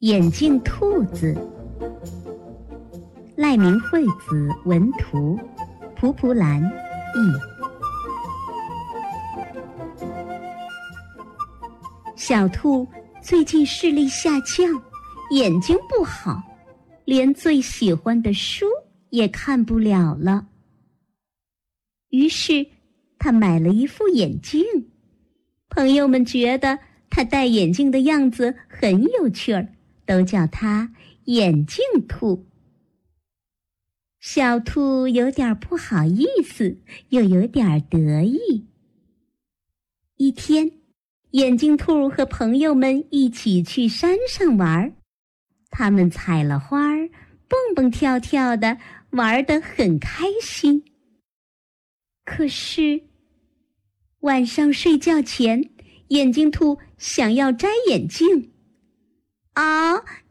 眼镜兔子，赖明惠子文图，蒲蒲兰译。小兔最近视力下降，眼睛不好，连最喜欢的书也看不了了。于是，他买了一副眼镜。朋友们觉得他戴眼镜的样子很有趣儿。都叫它眼镜兔。小兔有点不好意思，又有点得意。一天，眼镜兔和朋友们一起去山上玩儿，他们采了花儿，蹦蹦跳跳的，玩得很开心。可是，晚上睡觉前，眼镜兔想要摘眼镜。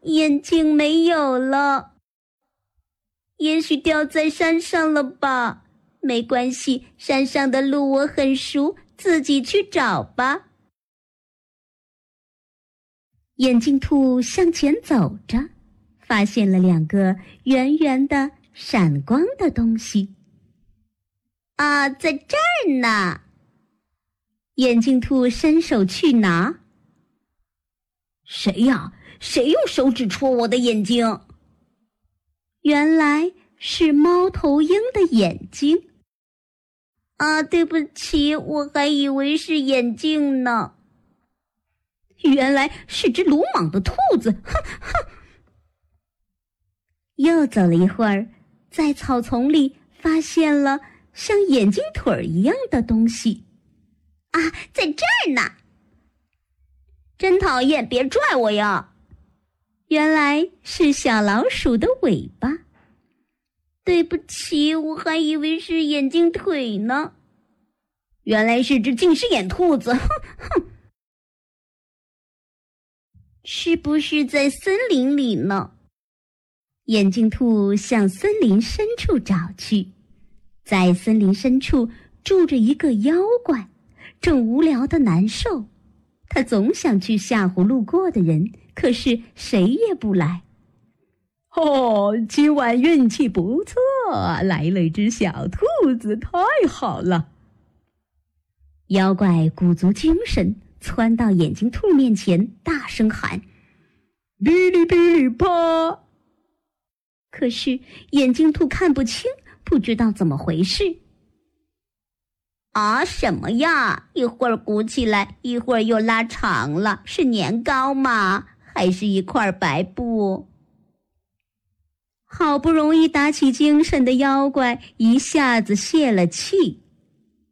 眼镜没有了，也许掉在山上了吧？没关系，山上的路我很熟，自己去找吧。眼镜兔向前走着，发现了两个圆圆的、闪光的东西。啊，在这儿呢！眼镜兔伸手去拿。谁呀？谁用手指戳我的眼睛？原来是猫头鹰的眼睛。啊，对不起，我还以为是眼镜呢。原来是只鲁莽的兔子！哼哼。又走了一会儿，在草丛里发现了像眼镜腿儿一样的东西。啊，在这儿呢！真讨厌，别拽我呀！原来是小老鼠的尾巴。对不起，我还以为是眼镜腿呢。原来是只近视眼兔子。哼哼，是不是在森林里呢？眼镜兔向森林深处找去。在森林深处住着一个妖怪，正无聊的难受。他总想去吓唬路过的人。可是谁也不来。哦，今晚运气不错，来了一只小兔子，太好了！妖怪鼓足精神，窜到眼镜兔面前，大声喊：“哔哩哔哩啪！”可是眼镜兔看不清，不知道怎么回事。啊，什么呀？一会儿鼓起来，一会儿又拉长了，是年糕吗？还是一块白布。好不容易打起精神的妖怪一下子泄了气。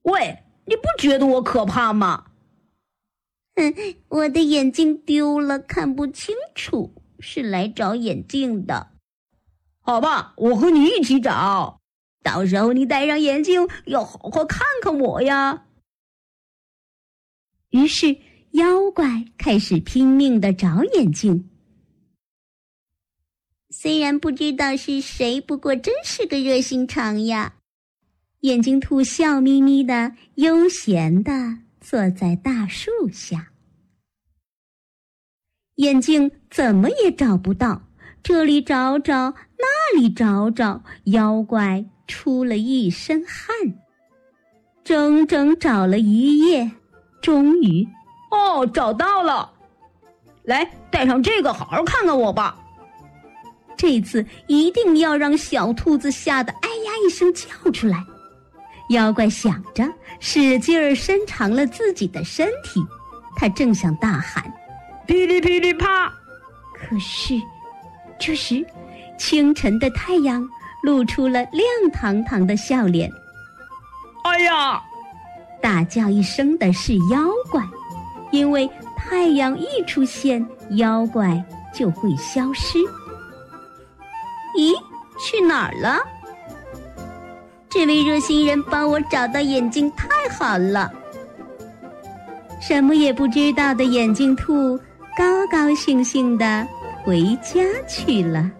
喂，你不觉得我可怕吗？哼，我的眼镜丢了，看不清楚，是来找眼镜的。好吧，我和你一起找。到时候你戴上眼镜，要好好看看我呀。于是。妖怪开始拼命的找眼镜，虽然不知道是谁，不过真是个热心肠呀！眼镜兔笑眯眯的，悠闲的坐在大树下。眼镜怎么也找不到，这里找找，那里找找，妖怪出了一身汗，整整找了一夜，终于。哦，找到了！来，戴上这个，好好看看我吧。这次一定要让小兔子吓得哎呀一声叫出来。妖怪想着，使劲儿伸长了自己的身体，他正想大喊：“噼里噼里啪！”可是，这时，清晨的太阳露出了亮堂堂的笑脸。哎呀！大叫一声的是妖怪。因为太阳一出现，妖怪就会消失。咦，去哪儿了？这位热心人帮我找到眼镜，太好了！什么也不知道的眼镜兔，高高兴兴的回家去了。